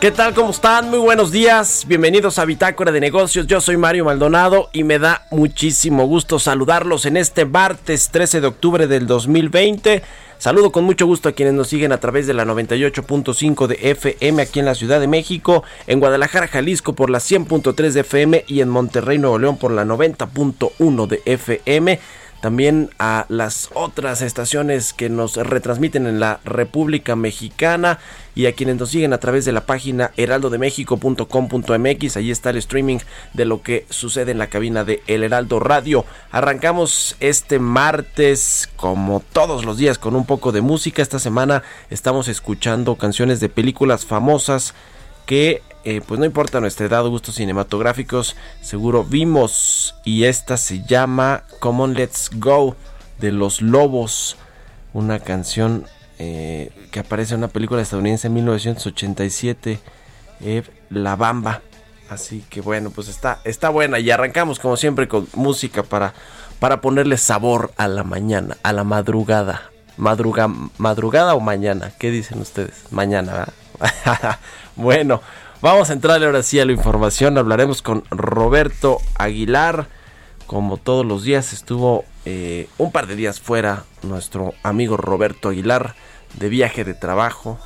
¿Qué tal? ¿Cómo están? Muy buenos días. Bienvenidos a Bitácora de Negocios. Yo soy Mario Maldonado y me da muchísimo gusto saludarlos en este martes 13 de octubre del 2020. Saludo con mucho gusto a quienes nos siguen a través de la 98.5 de FM aquí en la Ciudad de México, en Guadalajara, Jalisco por la 100.3 de FM y en Monterrey, Nuevo León por la 90.1 de FM también a las otras estaciones que nos retransmiten en la República Mexicana y a quienes nos siguen a través de la página heraldodemexico.com.mx. Ahí está el streaming de lo que sucede en la cabina de El Heraldo Radio. Arrancamos este martes, como todos los días, con un poco de música. Esta semana estamos escuchando canciones de películas famosas que eh, pues no importa nuestra edad o gustos cinematográficos, seguro vimos. Y esta se llama Come On Let's Go de Los Lobos, una canción eh, que aparece en una película estadounidense en 1987, eh, La Bamba. Así que bueno, pues está, está buena y arrancamos como siempre con música para, para ponerle sabor a la mañana, a la madrugada. Madruga, madrugada o mañana, ¿qué dicen ustedes? Mañana, ¿verdad? bueno, vamos a entrarle ahora sí a la información. Hablaremos con Roberto Aguilar. Como todos los días estuvo eh, un par de días fuera nuestro amigo Roberto Aguilar de viaje de trabajo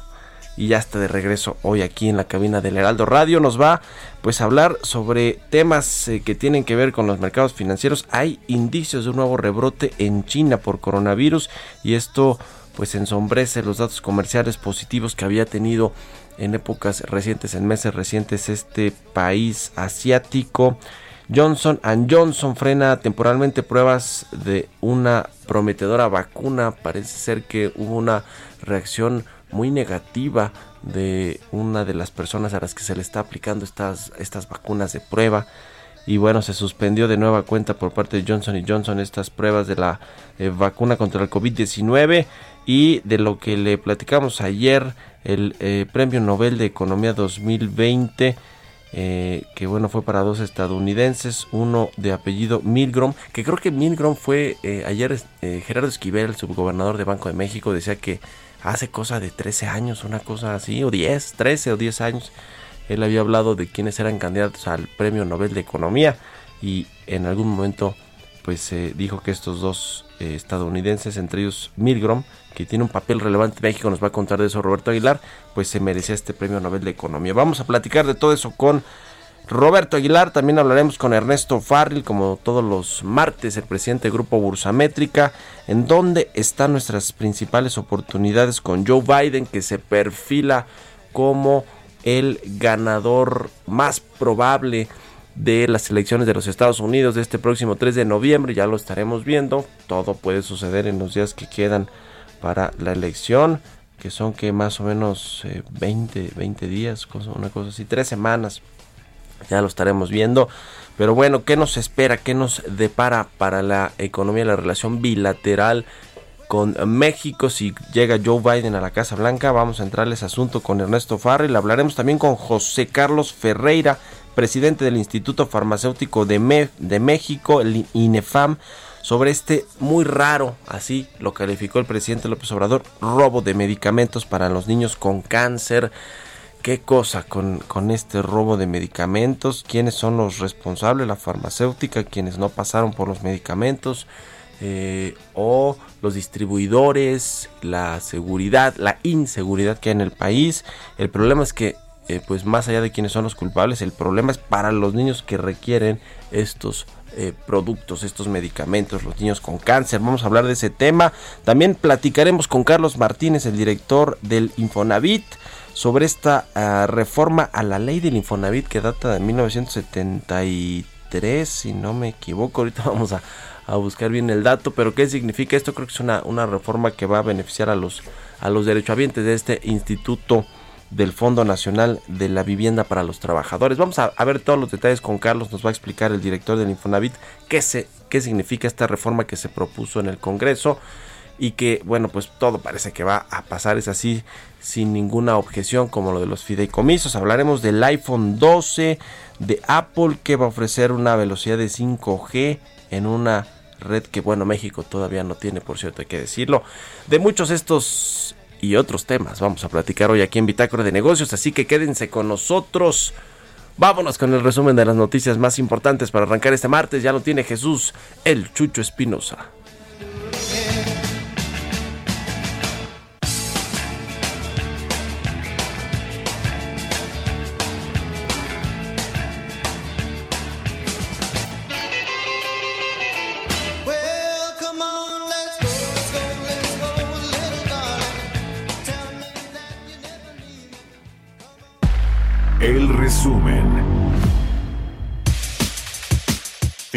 y ya está de regreso hoy aquí en la cabina del Heraldo Radio. Nos va pues a hablar sobre temas eh, que tienen que ver con los mercados financieros. Hay indicios de un nuevo rebrote en China por coronavirus y esto pues ensombrece los datos comerciales positivos que había tenido en épocas recientes, en meses recientes, este país asiático. Johnson Johnson frena temporalmente pruebas de una prometedora vacuna. Parece ser que hubo una reacción muy negativa de una de las personas a las que se le está aplicando estas, estas vacunas de prueba. Y bueno, se suspendió de nueva cuenta por parte de Johnson Johnson estas pruebas de la eh, vacuna contra el COVID-19 y de lo que le platicamos ayer, el eh, Premio Nobel de Economía 2020 eh, que bueno fue para dos estadounidenses, uno de apellido Milgrom, que creo que Milgrom fue eh, ayer Gerardo Esquivel, el subgobernador de Banco de México, decía que hace cosa de 13 años, una cosa así, o 10, 13 o 10 años, él había hablado de quienes eran candidatos al Premio Nobel de Economía y en algún momento pues dijo que estos dos estadounidenses, entre ellos Milgrom, que tiene un papel relevante en México, nos va a contar de eso Roberto Aguilar, pues se merecía este premio Nobel de Economía. Vamos a platicar de todo eso con Roberto Aguilar, también hablaremos con Ernesto Farril, como todos los martes, el presidente del Grupo Bursamétrica, en donde están nuestras principales oportunidades con Joe Biden, que se perfila como el ganador más probable de las elecciones de los Estados Unidos de este próximo 3 de noviembre, ya lo estaremos viendo, todo puede suceder en los días que quedan para la elección, que son que más o menos eh, 20, 20 días, cosa, una cosa así, tres semanas. Ya lo estaremos viendo. Pero bueno, ¿qué nos espera? ¿Qué nos depara para la economía, la relación bilateral con México si llega Joe Biden a la Casa Blanca. Vamos a entrar a ese asunto con Ernesto Farrell. Hablaremos también con José Carlos Ferreira, presidente del Instituto Farmacéutico de, Me- de México, el INEFAM, sobre este muy raro, así lo calificó el presidente López Obrador, robo de medicamentos para los niños con cáncer. ¿Qué cosa con, con este robo de medicamentos? ¿Quiénes son los responsables? La farmacéutica, quienes no pasaron por los medicamentos, eh, o los distribuidores, la seguridad, la inseguridad que hay en el país. El problema es que, eh, pues más allá de quiénes son los culpables, el problema es para los niños que requieren estos eh, productos, estos medicamentos, los niños con cáncer. Vamos a hablar de ese tema. También platicaremos con Carlos Martínez, el director del Infonavit sobre esta ah, reforma a la ley del Infonavit que data de 1973, si no me equivoco. Ahorita vamos a, a buscar bien el dato, pero ¿qué significa esto? Creo que es una, una reforma que va a beneficiar a los, a los derechohabientes de este instituto del Fondo Nacional de la Vivienda para los Trabajadores. Vamos a, ver todos los detalles con Carlos, nos va a explicar el director del Infonavit qué, se, qué significa esta reforma que se propuso en el Congreso y que bueno pues todo parece que va a pasar es así sin ninguna objeción como lo de los fideicomisos hablaremos del iPhone 12 de Apple que va a ofrecer una velocidad de 5G en una red que bueno México todavía no tiene por cierto hay que decirlo de muchos estos y otros temas vamos a platicar hoy aquí en Bitácora de Negocios así que quédense con nosotros Vámonos con el resumen de las noticias más importantes para arrancar este martes. Ya lo tiene Jesús, el Chucho Espinosa.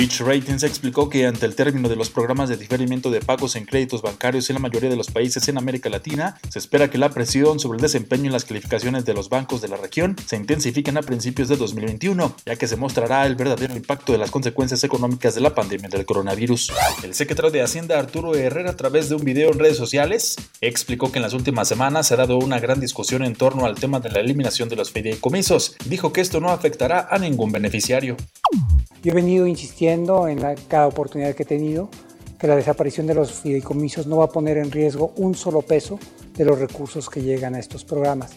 Fitch Ratings explicó que ante el término de los programas de diferimiento de pagos en créditos bancarios en la mayoría de los países en América Latina, se espera que la presión sobre el desempeño en las calificaciones de los bancos de la región se intensifiquen a principios de 2021, ya que se mostrará el verdadero impacto de las consecuencias económicas de la pandemia del coronavirus. El secretario de Hacienda Arturo Herrera, a través de un video en redes sociales, explicó que en las últimas semanas se ha dado una gran discusión en torno al tema de la eliminación de los fideicomisos. Dijo que esto no afectará a ningún beneficiario. Yo he venido insistiendo en cada oportunidad que he tenido que la desaparición de los fideicomisos no va a poner en riesgo un solo peso de los recursos que llegan a estos programas.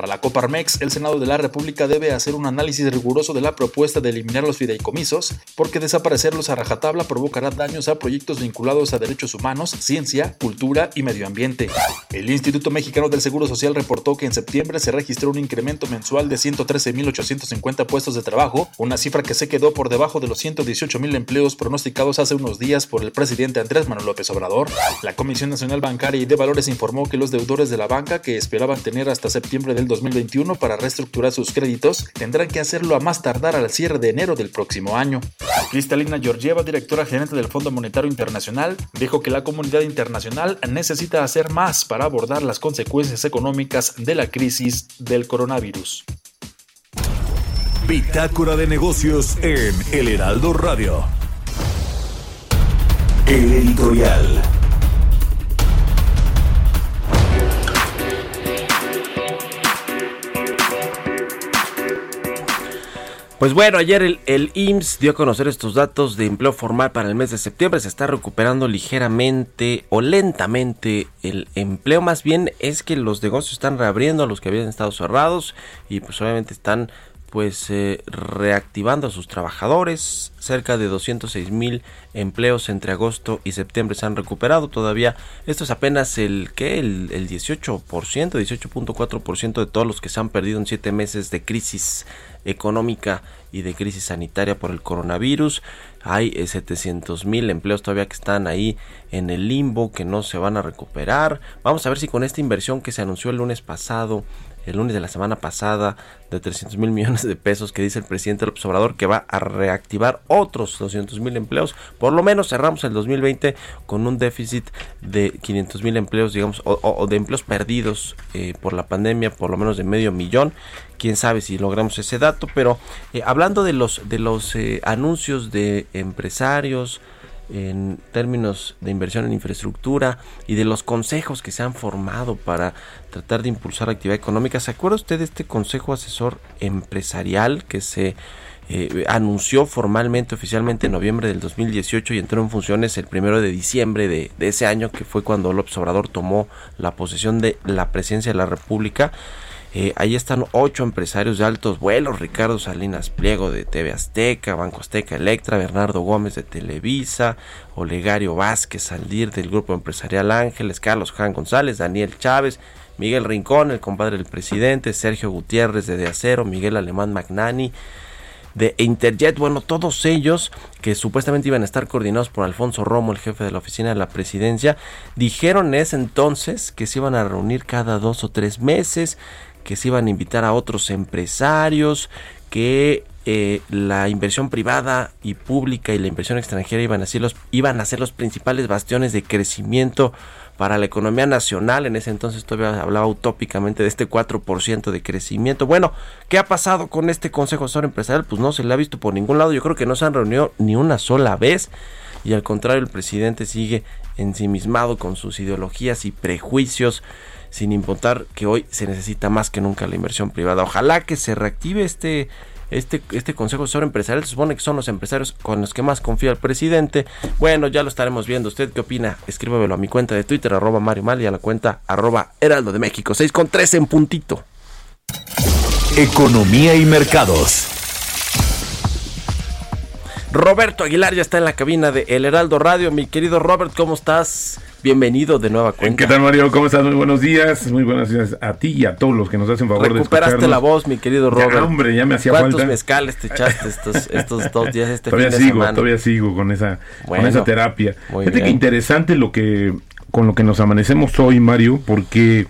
Para la Coparmex, el Senado de la República debe hacer un análisis riguroso de la propuesta de eliminar los fideicomisos, porque desaparecerlos a rajatabla provocará daños a proyectos vinculados a derechos humanos, ciencia, cultura y medio ambiente. El Instituto Mexicano del Seguro Social reportó que en septiembre se registró un incremento mensual de 113.850 puestos de trabajo, una cifra que se quedó por debajo de los 118.000 empleos pronosticados hace unos días por el presidente Andrés Manuel López Obrador. La Comisión Nacional Bancaria y de Valores informó que los deudores de la banca que esperaban tener hasta septiembre del 2021 para reestructurar sus créditos tendrán que hacerlo a más tardar al cierre de enero del próximo año. Cristalina Georgieva, directora gerente del Fondo Monetario Internacional, dijo que la comunidad internacional necesita hacer más para abordar las consecuencias económicas de la crisis del coronavirus. Bitácora de negocios en El Heraldo Radio. El editorial. Pues bueno, ayer el, el IMSS dio a conocer estos datos de empleo formal para el mes de septiembre. Se está recuperando ligeramente o lentamente el empleo. Más bien es que los negocios están reabriendo, los que habían estado cerrados y pues obviamente están pues eh, reactivando a sus trabajadores. Cerca de 206 mil empleos entre agosto y septiembre se han recuperado. Todavía esto es apenas el el, el 18%, 18.4% de todos los que se han perdido en siete meses de crisis económica y de crisis sanitaria por el coronavirus. Hay 700 mil empleos todavía que están ahí en el limbo, que no se van a recuperar. Vamos a ver si con esta inversión que se anunció el lunes pasado, el lunes de la semana pasada, de 300 mil millones de pesos que dice el presidente López Obrador que va a reactivar otros 200 mil empleos. Por lo menos cerramos el 2020 con un déficit de 500 mil empleos, digamos, o, de empleos perdidos eh, por la pandemia, por lo menos de medio millón. Quién sabe si logramos ese dato, pero eh, hablando de los, de los eh, anuncios de empresarios, en términos de inversión en infraestructura y de los consejos que se han formado para tratar de impulsar la actividad económica. ¿Se acuerda usted de este Consejo Asesor Empresarial que se eh, anunció formalmente, oficialmente en noviembre del 2018 y entró en funciones el primero de diciembre de, de ese año, que fue cuando López Obrador tomó la posesión de la presidencia de la República? Eh, ahí están ocho empresarios de altos vuelos, Ricardo Salinas Pliego de TV Azteca, Banco Azteca Electra, Bernardo Gómez de Televisa, Olegario Vázquez Saldir del Grupo Empresarial Ángeles, Carlos Juan González, Daniel Chávez, Miguel Rincón, el compadre del presidente, Sergio Gutiérrez de De Acero, Miguel Alemán Magnani, de Interjet, bueno, todos ellos que supuestamente iban a estar coordinados por Alfonso Romo, el jefe de la oficina de la presidencia, dijeron en ese entonces que se iban a reunir cada dos o tres meses, que se iban a invitar a otros empresarios, que eh, la inversión privada y pública y la inversión extranjera iban a, ser los, iban a ser los principales bastiones de crecimiento para la economía nacional. En ese entonces todavía hablaba utópicamente de este 4% de crecimiento. Bueno, ¿qué ha pasado con este Consejo Asesor Empresarial? Pues no se le ha visto por ningún lado. Yo creo que no se han reunido ni una sola vez. Y al contrario, el presidente sigue ensimismado con sus ideologías y prejuicios sin importar que hoy se necesita más que nunca la inversión privada. Ojalá que se reactive este este, este Consejo Asesor Empresarial se supone que son los empresarios con los que más confía el presidente. Bueno, ya lo estaremos viendo. ¿Usted qué opina? Escríbemelo a mi cuenta de Twitter, arroba Mario Mal, y a la cuenta arroba Heraldo de México. 6 con 3 en puntito. Economía y mercados. Roberto Aguilar ya está en la cabina de El Heraldo Radio. Mi querido Robert, ¿cómo estás? Bienvenido de nueva cuenta. ¿Qué tal, Mario? ¿Cómo estás? Muy buenos días. Muy buenos días a ti y a todos los que nos hacen favor de Recuperaste la voz, mi querido Robert. Ya, hombre, ya me hacía ¿Cuántos falta. mezcales te echaste estos, estos dos días, este todavía fin de sigo, semana? todavía sigo con esa, Bueno, con esa terapia. Fíjate que interesante lo que con lo que nos amanecemos hoy, Mario, porque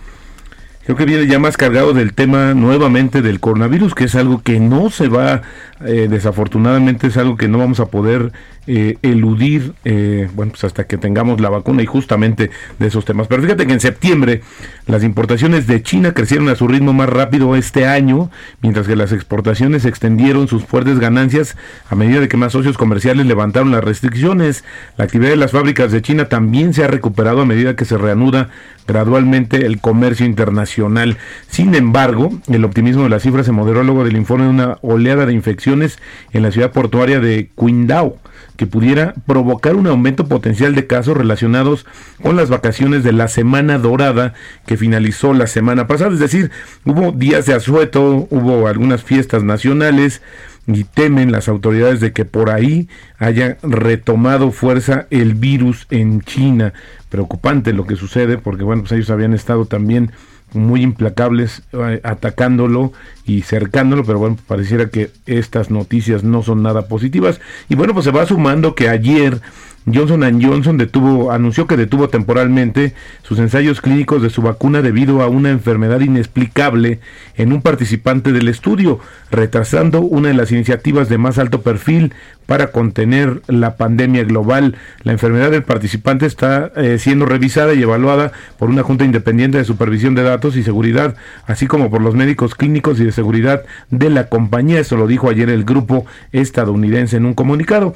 creo que viene ya más cargado del tema nuevamente del coronavirus, que es algo que no se va, eh, desafortunadamente es algo que no vamos a poder eh, eludir, eh, bueno, pues hasta que tengamos la vacuna y justamente de esos temas. Pero fíjate que en septiembre las importaciones de China crecieron a su ritmo más rápido este año, mientras que las exportaciones extendieron sus fuertes ganancias a medida de que más socios comerciales levantaron las restricciones. La actividad de las fábricas de China también se ha recuperado a medida que se reanuda gradualmente el comercio internacional. Sin embargo, el optimismo de la cifra se moderó luego del informe de una oleada de infecciones en la ciudad portuaria de Qingdao que pudiera provocar un aumento potencial de casos relacionados con las vacaciones de la Semana Dorada que finalizó la semana pasada. Es decir, hubo días de asueto, hubo algunas fiestas nacionales y temen las autoridades de que por ahí haya retomado fuerza el virus en China. Preocupante lo que sucede porque bueno, pues ellos habían estado también muy implacables eh, atacándolo y cercándolo, pero bueno, pareciera que estas noticias no son nada positivas. Y bueno, pues se va sumando que ayer Johnson Johnson detuvo, anunció que detuvo temporalmente sus ensayos clínicos de su vacuna debido a una enfermedad inexplicable en un participante del estudio, retrasando una de las iniciativas de más alto perfil para contener la pandemia global. La enfermedad del participante está eh, siendo revisada y evaluada por una junta independiente de supervisión de datos y seguridad, así como por los médicos clínicos y de seguridad de la compañía. Eso lo dijo ayer el grupo estadounidense en un comunicado.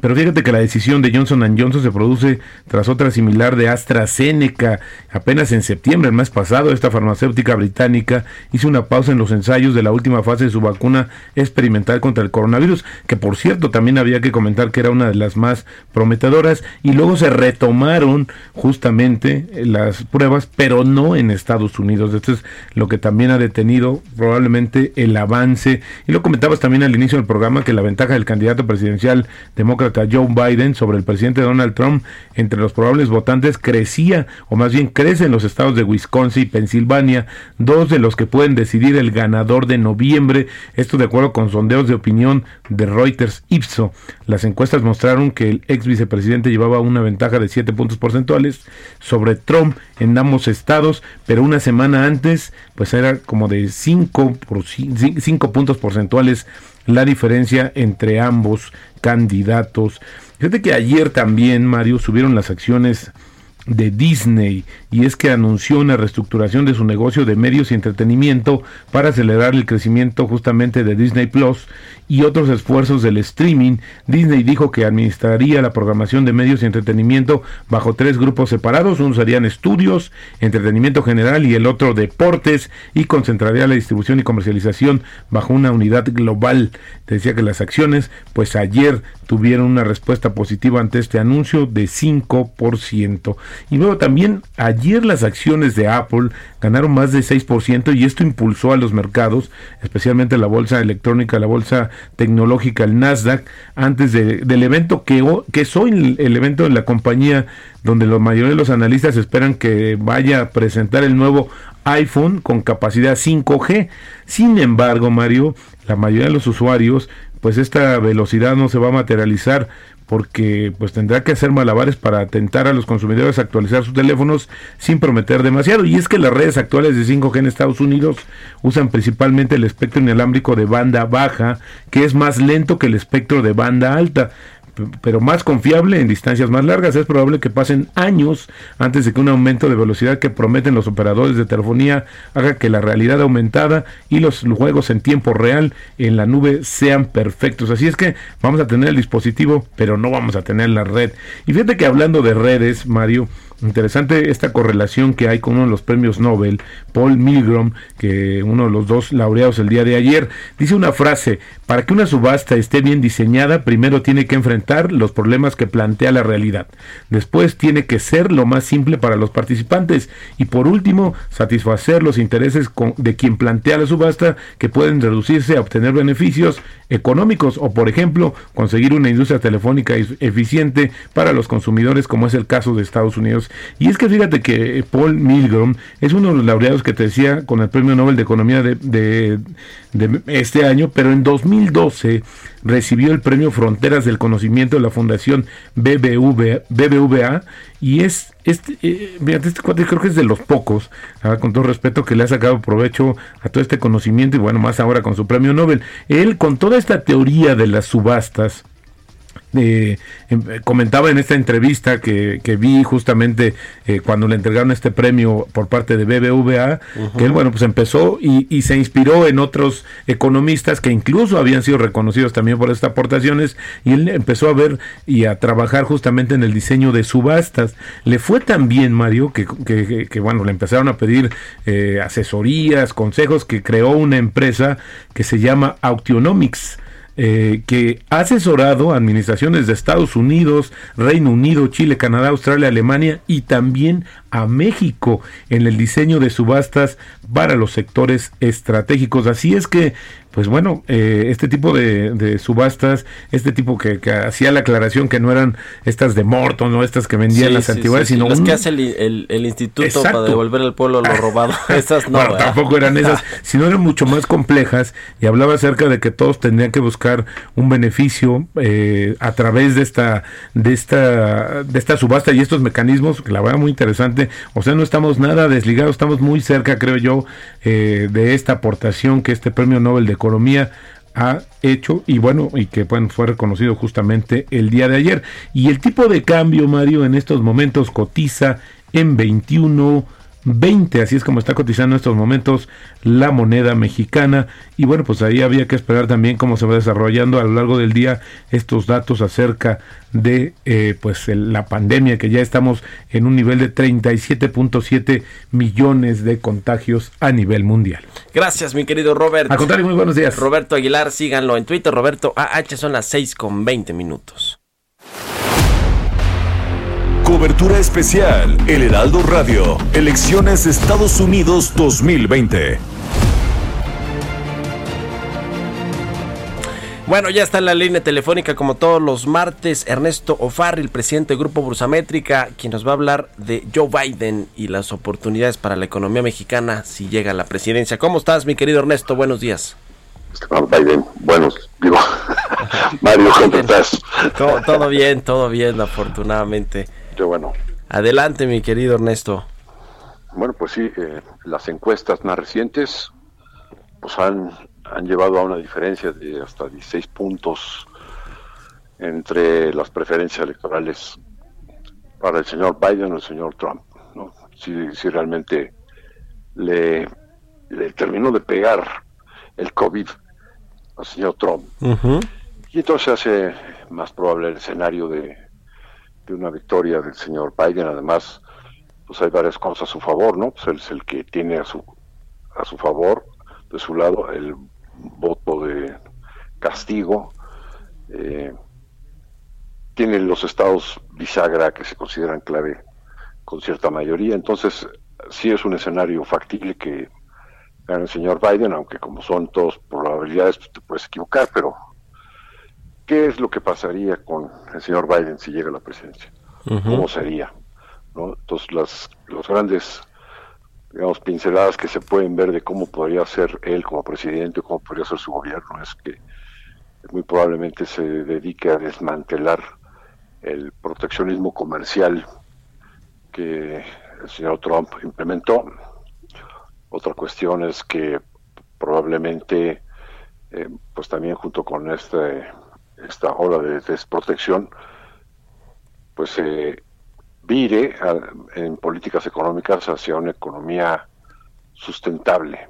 Pero fíjate que la decisión de Johnson Johnson se produce tras otra similar de AstraZeneca. Apenas en septiembre, el mes pasado, esta farmacéutica británica hizo una pausa en los ensayos de la última fase de su vacuna experimental contra el coronavirus, que por cierto también había que comentar que era una de las más prometedoras, y luego se retomaron justamente las pruebas, pero no en Estados Unidos. Esto es lo que también ha detenido probablemente el avance. Y lo comentabas también al inicio del programa que la ventaja del candidato presidencial demócrata Joe Biden sobre el presidente Donald Trump entre los probables votantes crecía, o más bien crece en los estados de Wisconsin y Pensilvania, dos de los que pueden decidir el ganador de noviembre. Esto de acuerdo con sondeos de opinión de Reuters Ipso. Las encuestas mostraron que el ex vicepresidente llevaba una ventaja de 7 puntos porcentuales sobre Trump en ambos estados, pero una semana antes pues era como de 5 por 5 puntos porcentuales la diferencia entre ambos candidatos. Fíjate que ayer también, Mario, subieron las acciones de Disney y es que anunció una reestructuración de su negocio de medios y entretenimiento para acelerar el crecimiento justamente de Disney Plus y otros esfuerzos del streaming. Disney dijo que administraría la programación de medios y entretenimiento bajo tres grupos separados, uno serían estudios, entretenimiento general y el otro deportes y concentraría la distribución y comercialización bajo una unidad global. Decía que las acciones pues ayer tuvieron una respuesta positiva ante este anuncio de 5%. Y luego también ayer las acciones de Apple ganaron más de 6% y esto impulsó a los mercados, especialmente la bolsa electrónica, la bolsa tecnológica, el Nasdaq, antes de- del evento que, que es hoy el evento de la compañía donde la mayoría de los analistas esperan que vaya a presentar el nuevo iPhone con capacidad 5G. Sin embargo, Mario, la mayoría de los usuarios, pues esta velocidad no se va a materializar porque pues tendrá que hacer malabares para atentar a los consumidores a actualizar sus teléfonos sin prometer demasiado. Y es que las redes actuales de 5G en Estados Unidos usan principalmente el espectro inalámbrico de banda baja, que es más lento que el espectro de banda alta pero más confiable en distancias más largas. Es probable que pasen años antes de que un aumento de velocidad que prometen los operadores de telefonía haga que la realidad aumentada y los juegos en tiempo real en la nube sean perfectos. Así es que vamos a tener el dispositivo, pero no vamos a tener la red. Y fíjate que hablando de redes, Mario, Interesante esta correlación que hay con uno de los premios Nobel, Paul Milgrom, que uno de los dos laureados el día de ayer, dice una frase, para que una subasta esté bien diseñada, primero tiene que enfrentar los problemas que plantea la realidad, después tiene que ser lo más simple para los participantes. Y por último, satisfacer los intereses de quien plantea la subasta que pueden reducirse a obtener beneficios económicos o por ejemplo conseguir una industria telefónica eficiente para los consumidores como es el caso de Estados Unidos y es que fíjate que eh, Paul Milgrom es uno de los laureados que te decía con el premio Nobel de Economía de, este año pero en 2012 recibió el premio Fronteras del Conocimiento de la Fundación BBVA, y es este, eh, este cuate creo que es de los pocos, ah, con todo respeto, que le ha sacado provecho a todo este conocimiento y bueno, más ahora con su premio Nobel. Él con toda esta teoría de las subastas, eh, em, comentaba en esta entrevista que, que vi justamente eh, cuando le entregaron este premio por parte de BBVA, que él, bueno, pues empezó y, y se inspiró en otros economistas que incluso habían sido reconocidos también por estas aportaciones, y él empezó a ver y a trabajar justamente en el diseño de subastas. Le fue tan bien, Mario, que, que- que- que, bueno, le empezaron a pedir eh, asesorías, consejos, que creó una empresa que se llama Autionomics eh, que ha asesorado a administraciones de Estados Unidos, Reino Unido, Chile, Canadá, Australia, Alemania y también a México en el diseño de subastas para los sectores estratégicos. Así es que, pues bueno, eh, este tipo de, de subastas, este tipo que, que hacía la aclaración que no eran estas de Morton, no estas que vendían Sí, las sí, antigüedades, sí, sino las un- que hace el, el- el instituto Exacto. para devolver al pueblo lo robado. Esas no. bueno, tampoco eran esas, sino eran mucho más complejas y hablaba acerca de que todos tendrían que buscar un beneficio eh, a través de esta, de esta, de esta subasta y estos mecanismos, que la verdad muy interesante. O sea, no estamos nada desligados, estamos muy cerca, creo yo, eh, de esta aportación que este Premio Nobel de Economía ha hecho y bueno, y que fue reconocido justamente el día de ayer. Y el tipo de cambio, Mario, en estos momentos cotiza en 21 20, así es como está cotizando en estos momentos la moneda mexicana y bueno pues ahí había que esperar también cómo se va desarrollando a lo largo del día estos datos acerca de eh, pues el- la pandemia que ya estamos en un nivel de 37.7 millones de contagios a nivel mundial. Gracias, mi querido Robert. Al contrario, muy buenos días. Roberto Aguilar, síganlo en Twitter. Roberto AH son las 6 con 20 minutos. Cobertura especial El Heraldo Radio, Elecciones Estados Unidos 2020. Bueno, ya está en la línea telefónica como todos los martes Ernesto Ofarri, el presidente del Grupo Bursamétrica, quien nos va a hablar de Joe Biden y las oportunidades para la economía mexicana si llega a la presidencia. ¿Cómo estás, mi querido Ernesto? Buenos días. Biden, buenos, digo, Mario, ¿cómo estás? Todo, todo bien, todo bien, afortunadamente. Qué bueno. Adelante, mi querido Ernesto. Bueno, pues sí, eh, las encuestas más recientes pues han, han llevado a una diferencia de hasta 16 puntos entre las preferencias electorales para el señor Biden o el señor Trump, ¿no? Si, si realmente le, le terminó de pegar el COVID al señor Trump. Y entonces hace más probable el escenario de, de una victoria del señor Biden. Además, pues hay varias cosas a su favor, ¿no? Pues él es el que tiene a su, a su favor, de su lado, el voto de castigo. Eh, tiene los estados bisagra que se consideran clave con cierta mayoría. Entonces, sí es un escenario factible que el señor Biden, aunque como son todas probabilidades, pues, te puedes equivocar, pero ¿qué es lo que pasaría con el señor Biden si llega a la presidencia? ¿Cómo sería? ¿no? Entonces, las los grandes, digamos, pinceladas que se pueden ver de cómo podría ser él como presidente, cómo podría ser su gobierno, es que muy probablemente se dedique a desmantelar el proteccionismo comercial que el señor Trump implementó. Otra cuestión es que probablemente, eh, pues también junto con este, esta ola de desprotección, pues se vire a- en políticas económicas hacia una economía sustentable.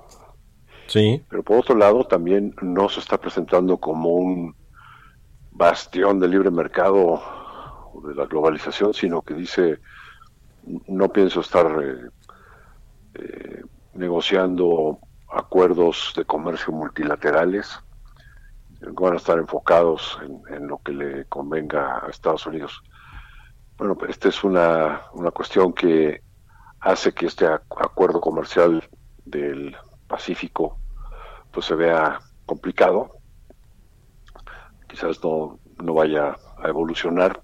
Sí. Pero por otro lado, también no se está presentando como un bastión del libre mercado o de la globalización, sino que dice, no pienso estar eh, eh, negociando acuerdos de comercio multilaterales, van a estar enfocados en, lo que le convenga a Estados Unidos. Bueno, pues esta es una, una cuestión que hace que este ac- acuerdo comercial del Pacífico pues se vea complicado. Quizás no, no vaya a evolucionar.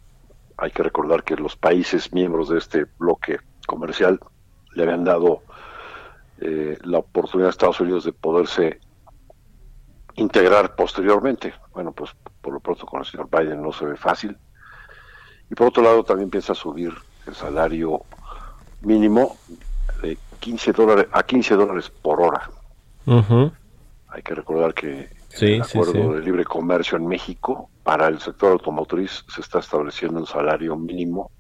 Hay que recordar que los países miembros de este bloque comercial le habían dado eh, la oportunidad a Estados Unidos de poderse integrar posteriormente. Bueno, pues por lo pronto con el señor Biden no se ve fácil. Y por otro lado también piensa subir el salario mínimo de 15 dólares a 15 dólares por hora. Hay que recordar que Sí, el sí, acuerdo sí. de libre comercio en México para el sector automotriz se está estableciendo un salario mínimo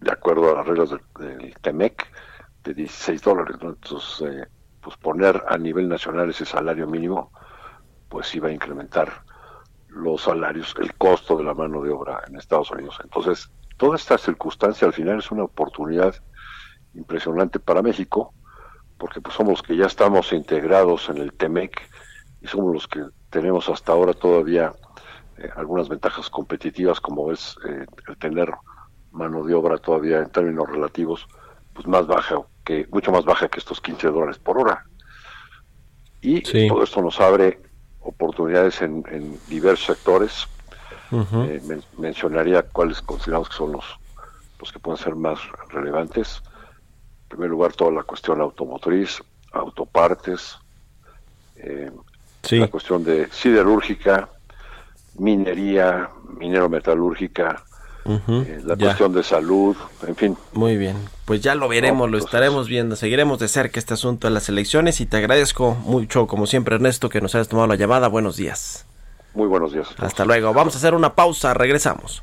de acuerdo a las reglas del, del TEMEC de 16 dólares. ¿no? Entonces, eh, pues poner a nivel nacional ese salario mínimo, pues iba a incrementar los salarios, el costo de la mano de obra en Estados Unidos. Entonces, toda esta circunstancia al final es una oportunidad impresionante para México, porque pues somos los que ya estamos integrados en el TEMEC y somos los que tenemos hasta ahora todavía eh, algunas ventajas competitivas como es eh, el tener mano de obra todavía en términos relativos pues más baja que mucho más baja que estos 15 dólares por hora y Sí. todo esto nos abre oportunidades en, en diversos sectores eh, men- mencionaría cuáles consideramos que son los, los que pueden ser más relevantes. En primer lugar, toda la cuestión automotriz, autopartes, eh, Sí. la cuestión de siderúrgica, minería, minero eh, la Ya. cuestión de salud, en fin. Muy bien, pues ya lo veremos, No, lo entonces- estaremos viendo, seguiremos de cerca este asunto de las elecciones y te agradezco mucho, como siempre Ernesto, que nos hayas tomado la llamada. Buenos días. Muy buenos días. Hasta luego. Vamos a hacer una pausa, regresamos.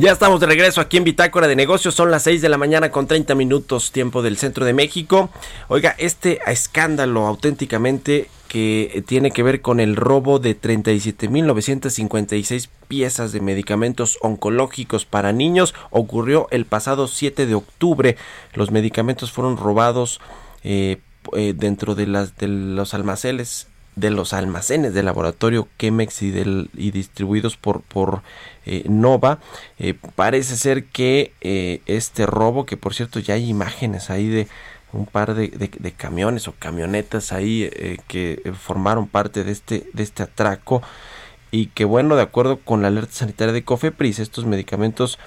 Ya estamos de regreso aquí en Bitácora de Negocios. Son las 6 de la mañana con 30 minutos tiempo del centro de México. Oiga, este escándalo auténticamente que tiene que ver con el robo de 37.956 piezas de medicamentos oncológicos para niños ocurrió el pasado 7 de octubre. Los medicamentos fueron robados eh, eh, dentro de, las, de los almacenes de los almacenes del laboratorio Chemex y, y distribuidos por, por eh, Nova. Eh, parece ser que eh, este robo, que por cierto ya hay imágenes ahí de un par de, de, de camiones o camionetas ahí eh, que formaron parte de este, de este atraco, y que bueno, de acuerdo con la alerta sanitaria de Cofepris, estos medicamentos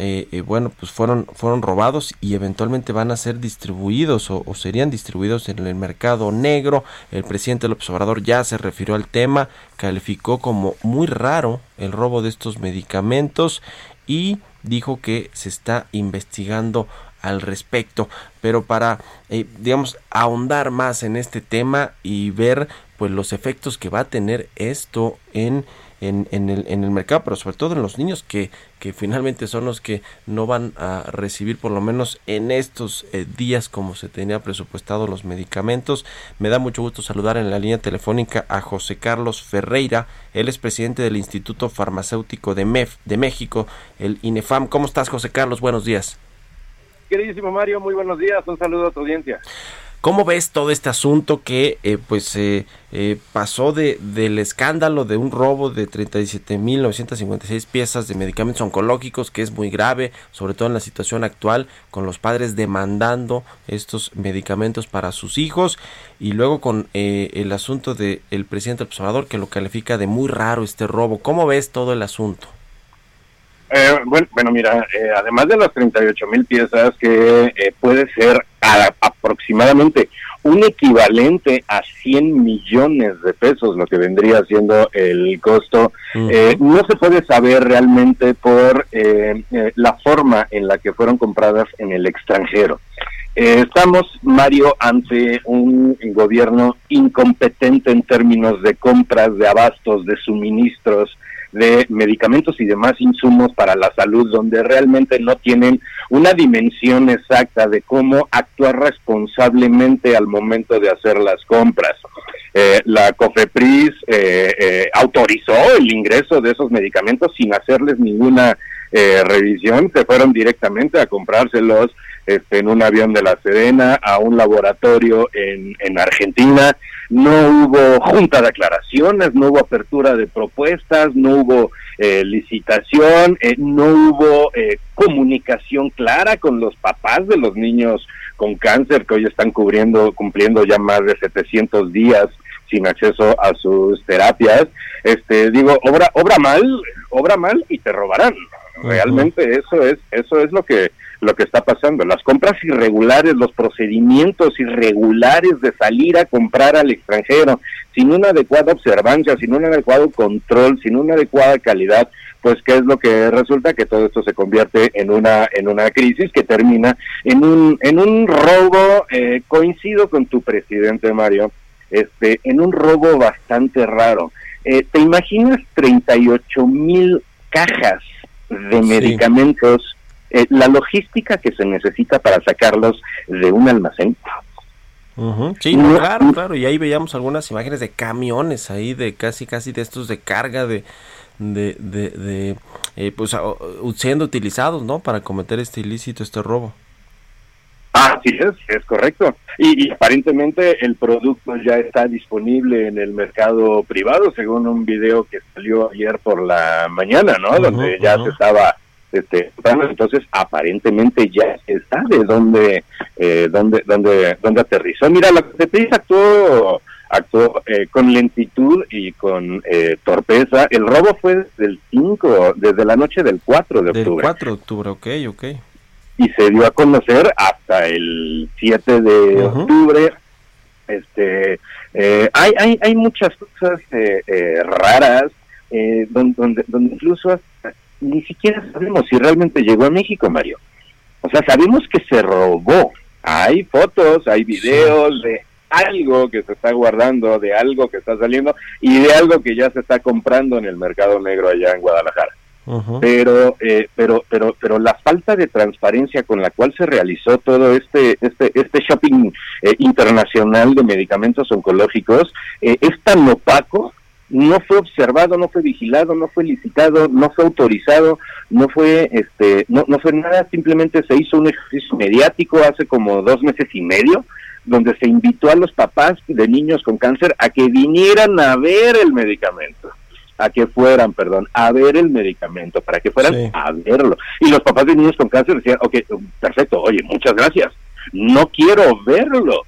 eh, eh, bueno, pues fueron, fueron robados y eventualmente van a ser distribuidos o, serían distribuidos en el mercado negro. El presidente López Obrador ya se refirió al tema, calificó como muy raro el robo de estos medicamentos y dijo que se está investigando al respecto. Pero para, eh, digamos, ahondar más en este tema y ver pues los efectos que va a tener esto en en, en, el, en el mercado, pero sobre todo en los niños que, que finalmente son los que no van a recibir por lo menos en estos eh, días como se tenía presupuestado los medicamentos. Me da mucho gusto saludar en la línea telefónica a José Carlos Ferreira, él es presidente del Instituto Farmacéutico de, MEF, de México, el INEFAM. ¿Cómo estás José Carlos? Buenos días. Queridísimo Mario, muy buenos días, un saludo a tu audiencia. ¿Cómo ves todo este asunto que eh, pues eh, eh, pasó de, del escándalo de un robo de 37.956 piezas de medicamentos oncológicos, que es muy grave, sobre todo en la situación actual, con los padres demandando estos medicamentos para sus hijos, y luego con eh, el asunto del el presidente observador que lo califica de muy raro este robo? ¿Cómo ves todo el asunto? Eh, bueno, bueno, mira, eh, además de las 38 mil piezas, que eh, puede ser a, aproximadamente un equivalente a 100 millones de pesos, lo que vendría siendo el costo, uh -huh. no se puede saber realmente por la forma en la que fueron compradas en el extranjero. estamos, Mario, ante un gobierno incompetente en términos de compras, de abastos, de suministros, de medicamentos y demás insumos para la salud, donde realmente no tienen una dimensión exacta de cómo actuar responsablemente al momento de hacer las compras. Eh, la COFEPRIS eh, eh, autorizó el ingreso de esos medicamentos sin hacerles ninguna eh, revisión, se fueron directamente a comprárselos este, en un avión de la Sedena a un laboratorio en, en Argentina no hubo junta de aclaraciones, no hubo apertura de propuestas, no hubo eh, licitación, eh, no hubo eh, comunicación clara con los papás de los niños con cáncer que hoy están cubriendo, cumpliendo ya más de 700 días sin acceso a sus terapias. Este, digo, obra, obra mal, obra mal y te robarán. Realmente uh -huh. eso es, eso es lo que lo que está pasando. Las compras irregulares, los procedimientos irregulares de salir a comprar al extranjero, sin una adecuada observancia, sin un adecuado control, sin una adecuada calidad, pues qué es lo que resulta que todo esto se convierte en una en una crisis que termina en un en un robo eh, coincido con tu presidente Mario este en un robo bastante raro. Eh, te imaginas 38 mil cajas de medicamentos eh, la logística que se necesita para sacarlos de un almacén. Uh -huh. Sí, no, claro, claro, y ahí veíamos algunas imágenes de camiones ahí, de casi, casi de estos de carga, de, de, de, de eh, pues siendo utilizados, ¿no? Para cometer este ilícito, este robo. Ah, sí es, es correcto. Y, y, aparentemente el producto ya está disponible en el mercado privado, según un video que salió ayer por la mañana, ¿no? Uh -huh, Donde ya uh -huh. se estaba este, entonces aparentemente ya se sabe dónde, eh, dónde, dónde, dónde aterrizó. Mira, la COFEPRIS actuó, actuó eh, con lentitud y con eh, torpeza. El robo fue desde el 5, desde la noche del 4 de del octubre. 4 de octubre, ok, ok. Y se dio a conocer hasta el 7 de uh -huh. octubre. Este, eh, hay, hay, hay muchas cosas eh, eh, raras, donde, donde, donde incluso hasta ni siquiera sabemos si realmente llegó a México, Mario. O sea, sabemos que se robó. Hay fotos, hay videos de algo que se está guardando, de algo que está saliendo y de algo que ya se está comprando en el mercado negro allá en Guadalajara. Uh -huh. Pero, eh, pero, pero, pero la falta de transparencia con la cual se realizó todo este, este, este shopping eh, internacional de medicamentos oncológicos eh, es tan opaco no fue observado, no fue vigilado, no fue licitado, no fue autorizado, no fue este, no, no fue nada, simplemente se hizo un ejercicio mediático hace como dos meses y medio, donde se invitó a los papás de niños con cáncer a que vinieran a ver el medicamento a que fueran, perdón, a ver el medicamento, para que fueran sí. a verlo. Y los papás de niños con cáncer decían, ok, perfecto, oye, muchas gracias, no quiero verlo,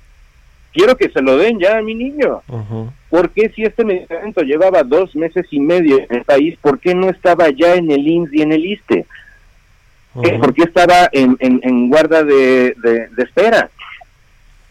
quiero que se lo den ya a mi niño. Uh -huh. ¿Por qué si este medicamento llevaba dos meses y medio en el país, por qué no estaba ya en el IMSS y en el ISTE? Eh, ¿Por qué estaba en, en, en guarda de, de- de espera?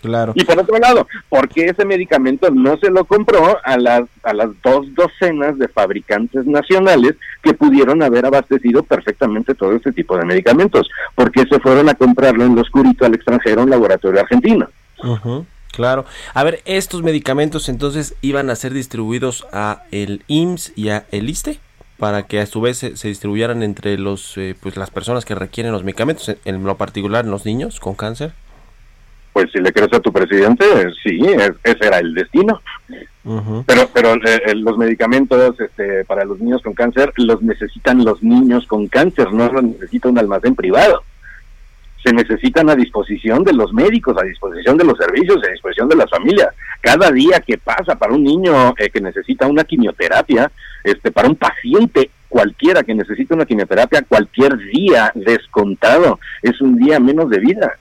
Claro. Y por otro lado, ¿por qué ese medicamento no se lo compró a las, a las dos docenas de fabricantes nacionales que pudieron haber abastecido perfectamente todo este tipo de medicamentos? ¿Por qué se fueron a comprarlo en lo oscurito al extranjero a un laboratorio argentino? Ujú, claro. A ver, estos medicamentos entonces iban a ser distribuidos a el IMSS y a el ISTE para que a su vez se, se distribuyeran entre los eh, pues las personas que requieren los medicamentos, en, en lo particular en los niños con cáncer. Pues si le crees a tu presidente, sí, es- ese era el destino. Pero, pero eh, eh, los medicamentos este, para los niños con cáncer los necesitan los niños con cáncer, no los necesita un almacén privado. Se necesitan a disposición de los médicos, a disposición de los servicios, a disposición de las familias. Cada día que pasa para un niño eh, que necesita una quimioterapia, este, para un paciente cualquiera que necesita una quimioterapia, cualquier día descontado es un día menos de vida.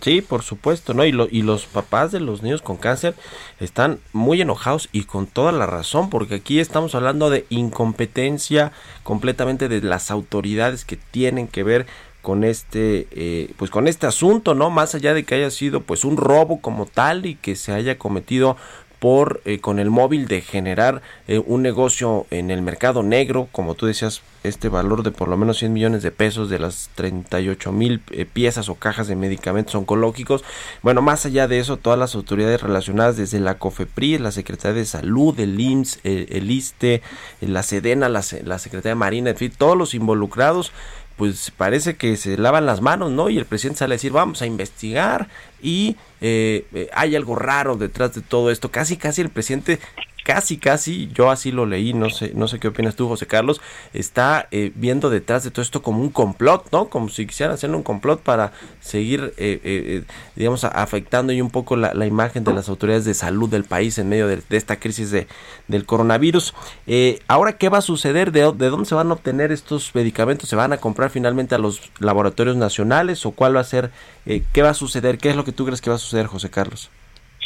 Sí, por supuesto, ¿no? Y, lo- y los papás de los niños con cáncer están muy enojados y con toda la razón, porque aquí estamos hablando de incompetencia completamente de las autoridades que tienen que ver con este eh, pues con este asunto no más allá de que haya sido pues un robo como tal y que se haya cometido por eh, con el móvil de generar eh, un negocio en el mercado negro, como tú decías, este valor de por lo menos 100 millones de pesos de las 38 mil piezas o cajas de medicamentos oncológicos. Bueno, más allá de eso, todas las autoridades relacionadas desde la COFEPRI, la Secretaría de Salud, el IMSS, el, ISTE, la SEDENA, la, la Secretaría de Marina, en fin, todos los involucrados pues parece que se lavan las manos, ¿no? Y el presidente sale a decir, vamos a investigar y eh, eh, hay algo raro detrás de todo esto. Casi, casi el presidente, casi, casi, yo así lo leí, no sé, no sé qué opinas tú, José Carlos, está eh, viendo detrás de todo esto como un complot, ¿no? Como si quisieran hacer un complot para seguir, eh, eh, eh, digamos, afectando y un poco la, la imagen de las autoridades de salud del país en medio de, esta crisis de, del coronavirus. Eh, Ahora, ¿qué va a suceder? ¿De, ¿De dónde se van a obtener estos medicamentos? ¿Se van a comprar finalmente a los laboratorios nacionales o cuál va a ser? ¿Qué va a suceder? ¿Qué es lo que tú crees que va a suceder, José Carlos?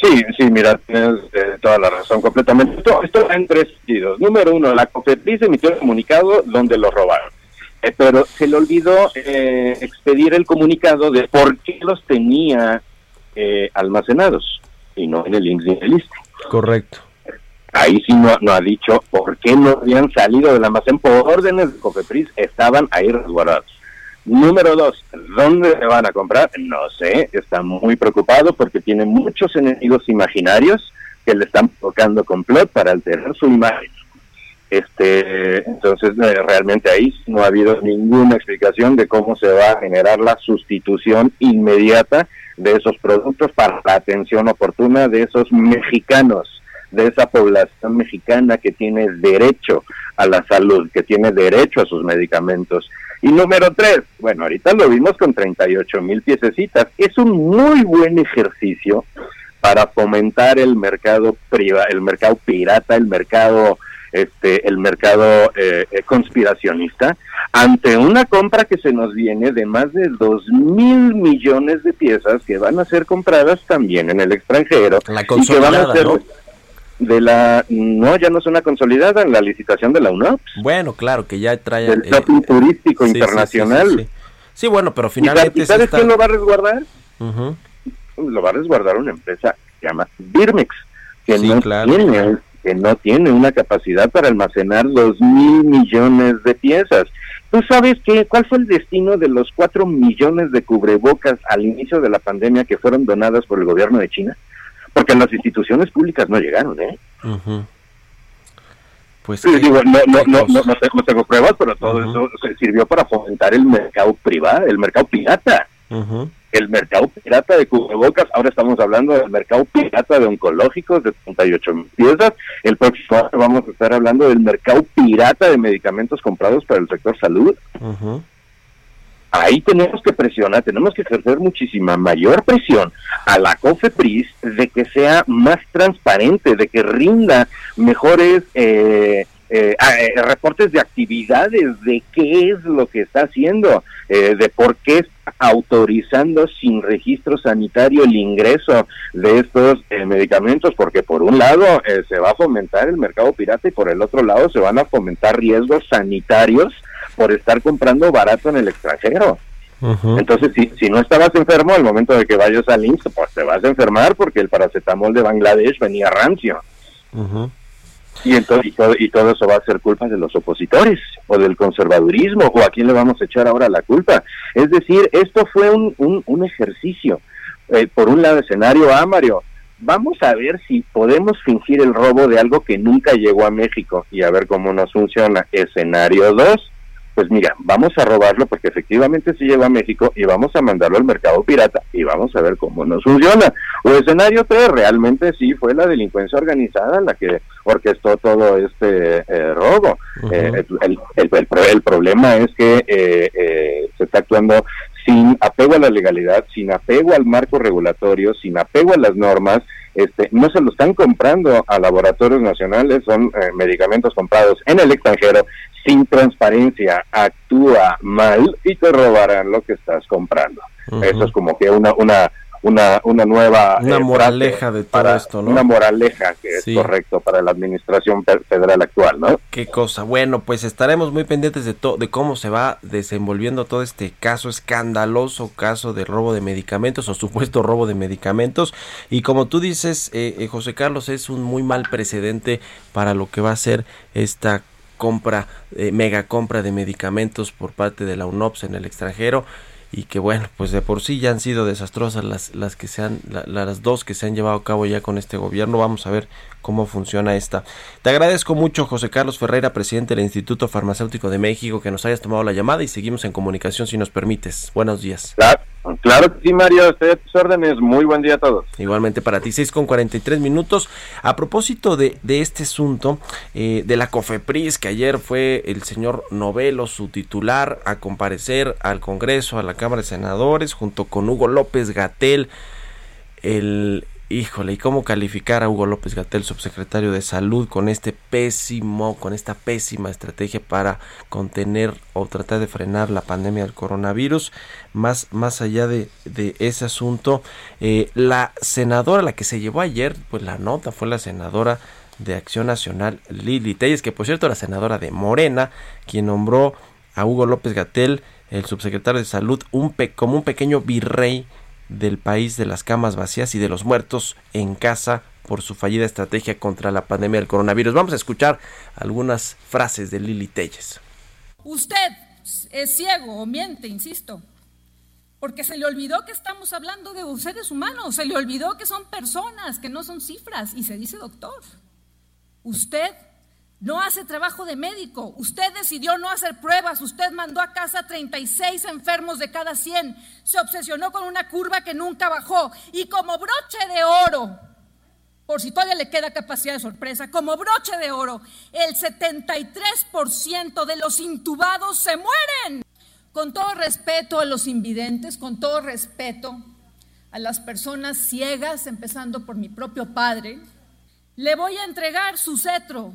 Sí, sí, mira, tienes eh, toda la razón completamente. Esto, esto en tres sentidos. Número uno, la COFEPRIS emitió un comunicado donde lo robaron. Eh, pero se le olvidó eh, expedir el comunicado de por qué los tenía eh, almacenados y no en el INSS ni en el ISSSTE. Correcto. Ahí sí no, no ha dicho por qué no habían salido del almacén por órdenes de COFEPRIS, estaban ahí resguardados. Número dos, ¿dónde se van a comprar? No sé, está muy preocupado porque tiene muchos enemigos imaginarios que le están tocando complot para alterar su imagen. Este, entonces eh, realmente ahí no ha habido ninguna explicación de cómo se va a generar la sustitución inmediata de esos productos para la atención oportuna de esos mexicanos, de esa población mexicana que tiene derecho a la salud, que tiene derecho a sus medicamentos. Y número tres, bueno, ahorita lo vimos con 38 mil piececitas. Es un muy buen ejercicio para fomentar el mercado priva, el mercado pirata, el mercado este el mercado eh, eh, conspiracionista ante una compra que se nos viene de más de dos mil millones de piezas que van a ser compradas también en el extranjero La y que van consolidada, a ser ¿no? De la no ya no es una consolidada en la licitación de la UNOPS Bueno, claro, que ya trae... del eh, shopping turístico sí, sí, sí, internacional sí, sí. Sí, bueno, pero ¿Y sa- finalmente... ¿Y sabes está- quién lo va a resguardar? Lo va a resguardar una empresa que se llama Birmex, que no claro. tiene que no tiene una capacidad para almacenar dos mil millones de piezas. ¿Tú sabes qué? ¿Cuál fue el destino de los cuatro millones de cubrebocas al inicio de la pandemia que fueron donadas por el gobierno de China? Porque las instituciones públicas no llegaron, ¿eh? Pues Sí, digo, no, no, no, no, no tengo, pruebas, pero todo eso se sirvió para fomentar el mercado privado, el mercado pirata. El mercado pirata de cubrebocas, ahora estamos hablando del mercado pirata de oncológicos de 38 mil piezas, el próximo año vamos a estar hablando del mercado pirata de medicamentos comprados para el sector salud. Ujú. Ahí tenemos que presionar, tenemos que ejercer muchísima mayor presión a la COFEPRIS de que sea más transparente, de que rinda mejores eh, eh, ah, eh, reportes de actividades, de qué es lo que está haciendo, eh, de por qué está autorizando sin registro sanitario el ingreso de estos eh, medicamentos, porque por un lado se va a fomentar el mercado pirata y por el otro lado se van a fomentar riesgos sanitarios por estar comprando barato en el extranjero. Entonces, si, si no estabas enfermo al momento de que vayas al IMSS, pues te vas a enfermar porque el paracetamol de Bangladesh venía rancio. Y, entonces, y, todo, y todo eso va a ser culpa de los opositores o del conservadurismo o a quién le vamos a echar ahora la culpa. Es decir, esto fue un, un, un ejercicio. Eh, por un lado, escenario A, Mario, vamos a ver si podemos fingir el robo de algo que nunca llegó a México y a ver cómo nos funciona. Escenario 2, pues mira, vamos a robarlo porque efectivamente sí llegó a México y vamos a mandarlo al mercado pirata y vamos a ver cómo nos funciona. O escenario 3, realmente sí fue la delincuencia organizada la que orquestó todo este eh, robo. Eh, el, el- el pro- el problema es que eh, eh, se está actuando sin apego a la legalidad, sin apego al marco regulatorio, sin apego a las normas, este, no se lo están comprando a laboratorios nacionales, son eh, medicamentos comprados en el extranjero sin transparencia, actúa mal y te robarán lo que estás comprando. Eso es como que una una una, una nueva Una eh, moraleja frase de todo para- esto, ¿no? Una moraleja que es correcto para la administración federal actual, ¿no? Qué cosa. Bueno, pues estaremos muy pendientes de de cómo se va desenvolviendo todo este caso escandaloso, caso de robo de medicamentos o supuesto robo de medicamentos. Y como tú dices, eh, eh, José Carlos, es un muy mal precedente para lo que va a ser esta compra, eh, mega compra de medicamentos por parte de la UNOPS en el extranjero y que bueno, pues de por sí ya han sido desastrosas las, las que se han, la- las dos que se han llevado a cabo ya con este gobierno. Vamos a ver cómo funciona esta. Te agradezco mucho, José Carlos Ferreira, presidente del Instituto Farmacéutico de México, que nos hayas tomado la llamada y seguimos en comunicación si nos permites. Buenos días. Claro que sí, Mario, estoy a tus órdenes. Muy buen día a todos. Igualmente para ti, 6 con 43 minutos. A propósito de, de este asunto, eh, de la COFEPRIS, que ayer fue el señor Novelo, su titular, a comparecer al Congreso, a la Cámara de Senadores, junto con Hugo López Gatel, el... Híjole, ¿y cómo calificar a Hugo López Gatel, subsecretario de Salud, con este pésimo, con esta pésima estrategia para contener o tratar de frenar la pandemia del coronavirus? Más, más allá de, de ese asunto, eh, la senadora, la que se llevó ayer, pues la nota fue la senadora de Acción Nacional, Lili Telles, que por cierto era senadora de Morena, quien nombró a Hugo López Gatel, el subsecretario de Salud, un pe- como un pequeño virrey del país de las camas vacías y de los muertos en casa por su fallida estrategia contra la pandemia del coronavirus. Vamos a escuchar algunas frases de Lili Telles. Usted es ciego o miente, insisto, porque se le olvidó que estamos hablando de seres humanos, se le olvidó que son personas, que no son cifras, y se dice doctor. Usted no hace trabajo de médico, usted decidió no hacer pruebas, usted mandó a casa 36 enfermos de cada 100, se obsesionó con una curva que nunca bajó. Y como broche de oro, por si todavía le queda capacidad de sorpresa, como broche de oro, el 73% de los intubados se mueren. Con todo respeto a los invidentes, con todo respeto a las personas ciegas, empezando por mi propio padre, le voy a entregar su cetro,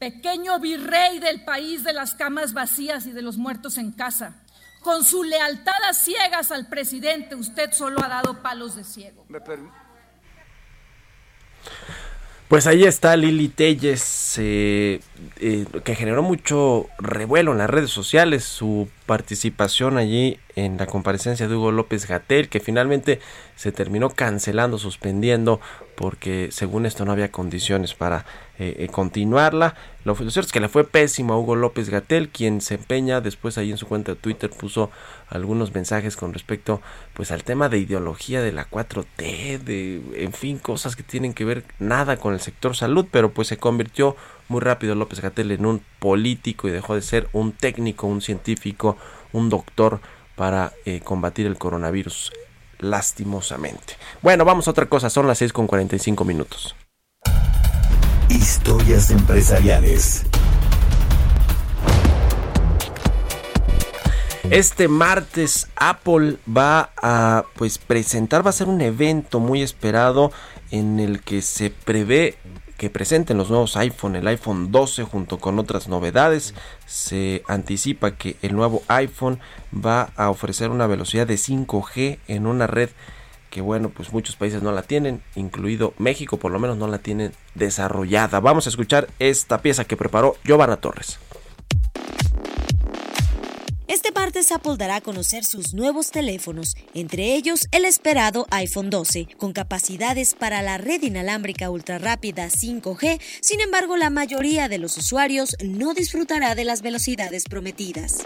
pequeño virrey del país de las camas vacías y de los muertos en casa. Con su lealtad a ciegas al presidente, usted solo ha dado palos de ciego. Pues ahí está Lili Telles, eh, eh, que generó mucho revuelo en las redes sociales, su participación allí en la comparecencia de Hugo López Gatel, que finalmente se terminó cancelando, suspendiendo, porque según esto no había condiciones para eh, eh, continuarla. Lo, cierto es que le fue pésimo a Hugo López Gatel, quien se empeña, después ahí en su cuenta de Twitter puso algunos mensajes con respecto pues al tema de ideología de la 4T, de en fin, cosas que tienen que ver nada con el sector salud, pero pues se convirtió muy rápido López Gatel en un político y dejó de ser un técnico, un científico, un doctor para eh, combatir el coronavirus lastimosamente. Bueno, vamos a otra cosa, son las 6 con 45 minutos. Historias empresariales. Este martes Apple va a pues presentar, va a ser un evento muy esperado en el que se prevé que presenten los nuevos iPhone, el iPhone 12 junto con otras novedades. Se anticipa que el nuevo iPhone va a ofrecer una velocidad de 5G en una red que bueno, pues muchos países no la tienen, incluido México, por lo menos no la tienen desarrollada. Vamos a escuchar esta pieza que preparó Giovanna Torres. Este martes Apple dará a conocer sus nuevos teléfonos, entre ellos el esperado iPhone 12, con capacidades para la red inalámbrica ultra rápida 5G. Sin embargo, la mayoría de los usuarios no disfrutará de las velocidades prometidas.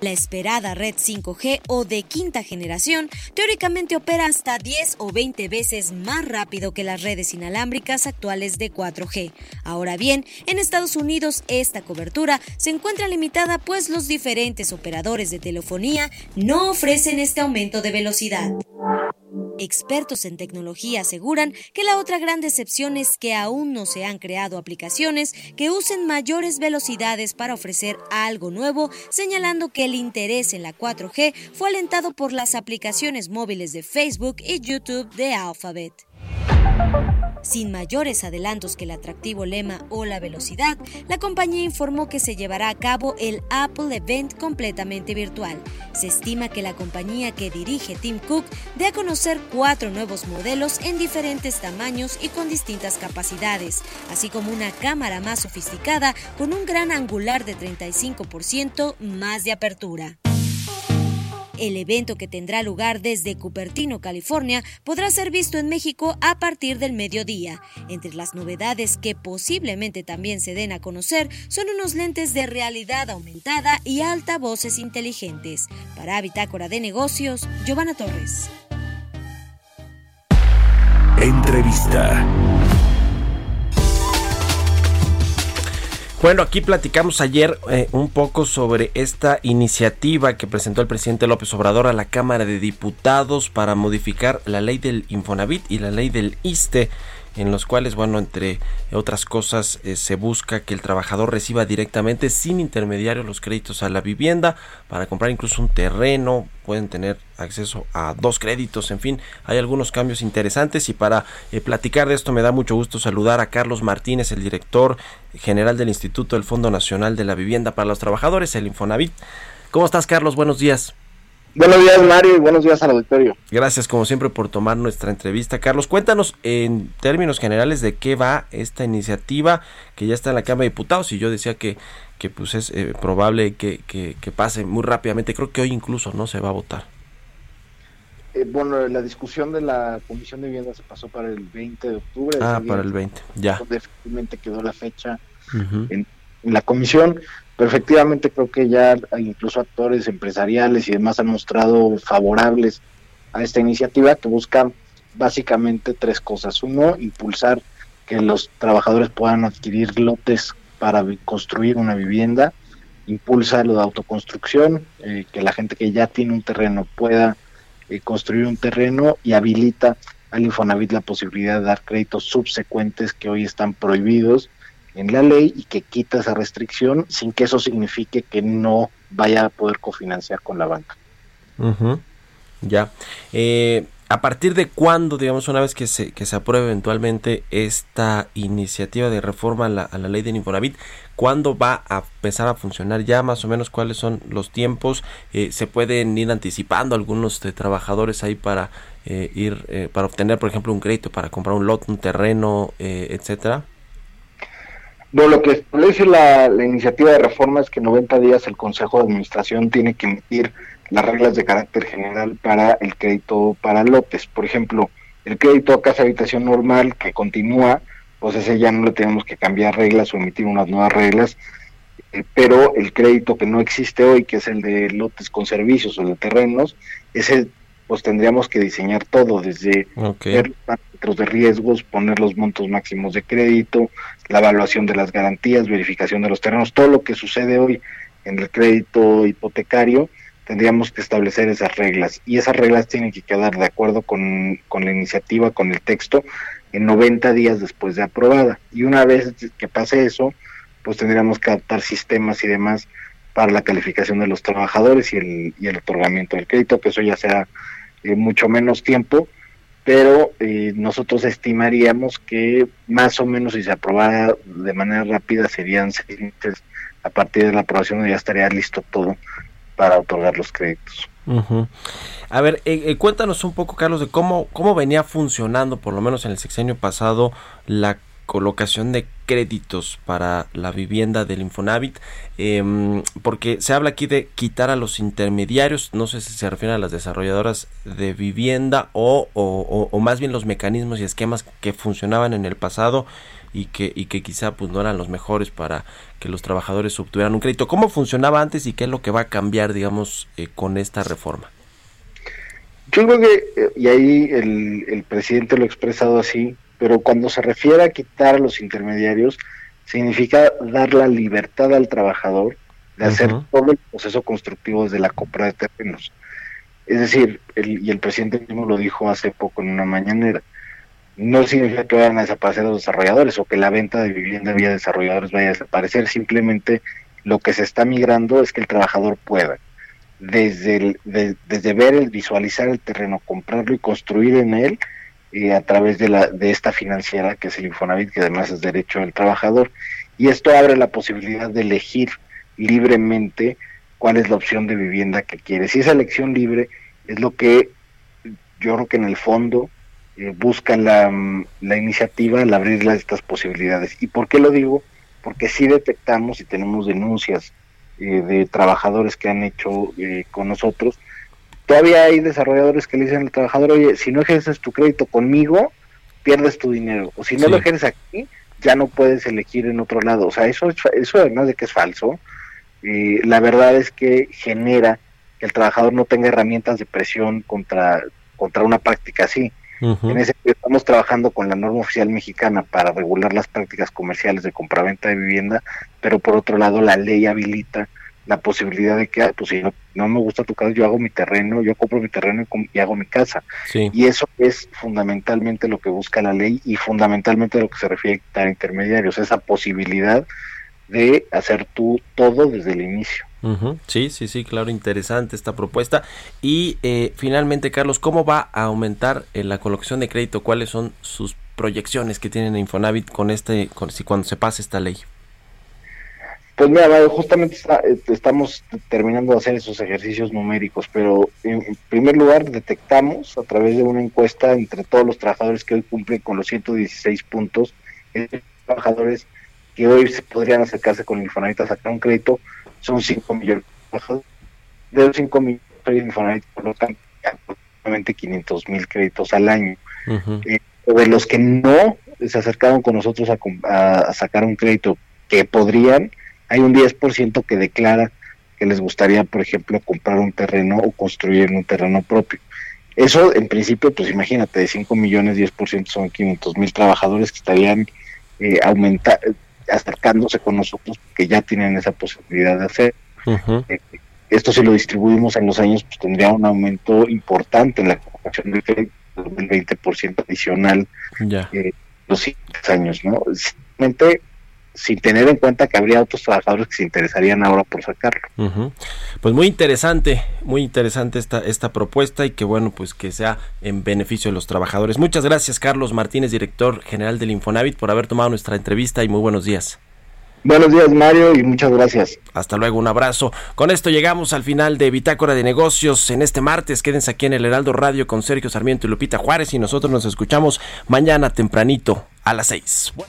La esperada red 5G o de quinta generación teóricamente opera hasta 10 o 20 veces más rápido que las redes inalámbricas actuales de 4G. Ahora bien, en Estados Unidos esta cobertura se encuentra limitada pues los diferentes operadores de telefonía no ofrecen este aumento de velocidad. Expertos en tecnología aseguran que la otra gran decepción es que aún no se han creado aplicaciones que usen mayores velocidades para ofrecer algo nuevo, señalando que el interés en la 4G fue alentado por las aplicaciones móviles de Facebook y YouTube de Alphabet. Sin mayores adelantos que el atractivo lema o la velocidad, la compañía informó que se llevará a cabo el Apple Event completamente virtual. Se estima que la compañía que dirige Tim Cook dé a conocer cuatro nuevos modelos en diferentes tamaños y con distintas capacidades, así como una cámara más sofisticada con un gran angular de 35% más de apertura. El evento que tendrá lugar desde Cupertino, California, podrá ser visto en México a partir del mediodía. Entre las novedades que posiblemente también se den a conocer son unos lentes de realidad aumentada y altavoces inteligentes. Para Bitácora de Negocios, Giovanna Torres. Entrevista. Bueno, aquí platicamos ayer eh, un poco sobre esta iniciativa que presentó el presidente López Obrador a la Cámara de Diputados para modificar la ley del Infonavit y la ley del ISTE en los cuales, bueno, entre otras cosas, eh, se busca que el trabajador reciba directamente, sin intermediario, los créditos a la vivienda para comprar incluso un terreno, pueden tener acceso a dos créditos, en fin, hay algunos cambios interesantes y para eh, platicar de esto me da mucho gusto saludar a Carlos Martínez, el director general del Instituto del Fondo Nacional de la Vivienda para los Trabajadores, el Infonavit. ¿Cómo estás, Carlos? Buenos días. Buenos días, Mario, y buenos días al auditorio. Gracias, como siempre, por tomar nuestra entrevista. Carlos, cuéntanos en términos generales de qué va esta iniciativa que ya está en la Cámara de Diputados y yo decía que, que pues es eh, probable que, que, que, pase muy rápidamente. Creo que hoy incluso no se va a votar. Eh, bueno, la discusión de la Comisión de Vivienda se pasó para el 20 de octubre. Ah, para el 20, ya. Donde efectivamente quedó la fecha uh -huh. en, en la comisión pero efectivamente creo que ya incluso actores empresariales y demás han mostrado favorables a esta iniciativa que busca básicamente tres cosas. Uno, impulsar que los trabajadores puedan adquirir lotes para construir una vivienda, impulsa lo de autoconstrucción, eh, que la gente que ya tiene un terreno pueda eh, construir un terreno y habilita al Infonavit la posibilidad de dar créditos subsecuentes que hoy están prohibidos en la ley y que quita esa restricción sin que eso signifique que no vaya a poder cofinanciar con la banca. Ya. Eh, ¿A partir de cuándo, digamos, una vez que se, que se apruebe eventualmente esta iniciativa de reforma a la, a la ley del Infonavit, cuándo va a empezar a funcionar ya más o menos cuáles son los tiempos? Eh, ¿Se pueden ir anticipando algunos de trabajadores ahí para eh, ir, eh, para obtener, por ejemplo, un crédito para comprar un lot, un terreno, etcétera? Bueno, lo que establece la, la, iniciativa de reforma es que 90 días el Consejo de Administración tiene que emitir las reglas de carácter general para el crédito para lotes. Por ejemplo, el crédito a casa habitación normal que continúa, pues ese ya no le tenemos que cambiar reglas o emitir unas nuevas reglas, eh, pero el crédito que no existe hoy, que es el de lotes con servicios o de terrenos, ese pues tendríamos que diseñar todo, desde okay. ver parámetros de riesgos, poner los montos máximos de crédito, la evaluación de las garantías, verificación de los terrenos, todo lo que sucede hoy en el crédito hipotecario, tendríamos que establecer esas reglas. Y esas reglas tienen que quedar de acuerdo con, con la iniciativa, con el texto, en 90 días después de aprobada. Y una vez que pase eso, pues tendríamos que adaptar sistemas y demás para la calificación de los trabajadores y el, y el otorgamiento del crédito, que eso ya sea eh, mucho menos tiempo, pero eh, nosotros estimaríamos que más o menos si se aprobara de manera rápida serían seis meses a partir de la aprobación ya estaría listo todo para otorgar los créditos. A ver, eh, eh, cuéntanos un poco, Carlos, de cómo, cómo venía funcionando, por lo menos en el sexenio pasado, la colocación de créditos para la vivienda del Infonavit, em, porque se habla aquí de quitar a los intermediarios, no sé si se refiere a las desarrolladoras de vivienda o, o- o- o más bien los mecanismos y esquemas que funcionaban en el pasado y que, y que quizá pues no eran los mejores para que los trabajadores obtuvieran un crédito. ¿Cómo funcionaba antes y qué es lo que va a cambiar, digamos, eh, con esta reforma? Yo creo que, eh, y ahí el, el presidente lo ha expresado así, pero cuando se refiere a quitar a los intermediarios, significa dar la libertad al trabajador de hacer todo el proceso constructivo desde la compra de terrenos. Es decir, el- y el presidente mismo lo dijo hace poco en una mañanera, no significa que vayan a desaparecer los desarrolladores o que la venta de vivienda vía desarrolladores vaya a desaparecer, simplemente lo que se está migrando es que el trabajador pueda desde, el- de- desde ver, el visualizar el terreno, comprarlo y construir en él eh, a través de, la, de esta financiera que es el Infonavit, que además es derecho del trabajador. Y esto abre la posibilidad de elegir libremente cuál es la opción de vivienda que quiere. Si esa elección libre es lo que yo creo que en el fondo eh, busca la, mm, la iniciativa al abrirle estas posibilidades. ¿Y por qué lo digo? Porque sí detectamos y tenemos denuncias eh, de trabajadores que han hecho eh, con nosotros. Todavía hay desarrolladores que le dicen al trabajador, oye, si no ejerces tu crédito conmigo, pierdes tu dinero. O si no Sí. lo ejerces aquí, ya no puedes elegir en otro lado. O sea, eso, eso además de que es falso, eh, la verdad es que genera que el trabajador no tenga herramientas de presión contra, contra una práctica así. En ese sentido, estamos trabajando con la norma oficial mexicana para regular las prácticas comerciales de compraventa de vivienda, pero por otro lado la ley habilita la posibilidad de que, pues si no, no me gusta tu casa, yo hago mi terreno, yo compro mi terreno y, y hago mi casa. Sí. Y eso es fundamentalmente lo que busca la ley y fundamentalmente lo que se refiere a intermediarios, esa posibilidad de hacer tú todo desde el inicio. Ujú, Sí, sí, sí, claro, interesante esta propuesta. Y eh, finalmente, Carlos, ¿cómo va a aumentar eh, la colocación de crédito? ¿Cuáles son sus proyecciones que tienen Infonavit con este, con, si cuando se pase esta ley? Pues mira, justamente está- eh, estamos terminando de hacer esos ejercicios numéricos, pero en, primer lugar detectamos a través de una encuesta entre todos los trabajadores que hoy cumplen con los 116 puntos, eh, trabajadores que hoy se podrían acercarse con Infonavit a sacar un crédito, son 5 millones de trabajadores. De los 5 millones, hoy Infonavit colocan aproximadamente 500 mil créditos al año. Eh, de los que no se acercaron con nosotros a, a- a sacar un crédito que podrían, hay un 10% que declara que les gustaría, por ejemplo, comprar un terreno o construir un terreno propio. Eso, en principio, pues imagínate, de 5 millones, 10% son 500 mil trabajadores que estarían eh, aumenta- acercándose con nosotros porque ya tienen esa posibilidad de hacer. Eh, esto si lo distribuimos en los años, pues tendría un aumento importante en la colocación de crédito, del 20% adicional Ya. eh, los siguientes años, ¿no? Simplemente sin tener en cuenta que habría otros trabajadores que se interesarían ahora por sacarlo. Pues muy interesante, muy interesante esta, esta propuesta y que bueno, pues que sea en beneficio de los trabajadores. Muchas gracias, Carlos Martínez, director general del Infonavit, por haber tomado nuestra entrevista y muy buenos días. Buenos días, Mario, y muchas gracias. Hasta luego, un abrazo. Con esto llegamos al final de Bitácora de Negocios en este martes. Quédense aquí en el Heraldo Radio con Sergio Sarmiento y Lupita Juárez y nosotros nos escuchamos mañana tempranito a las 6. Well,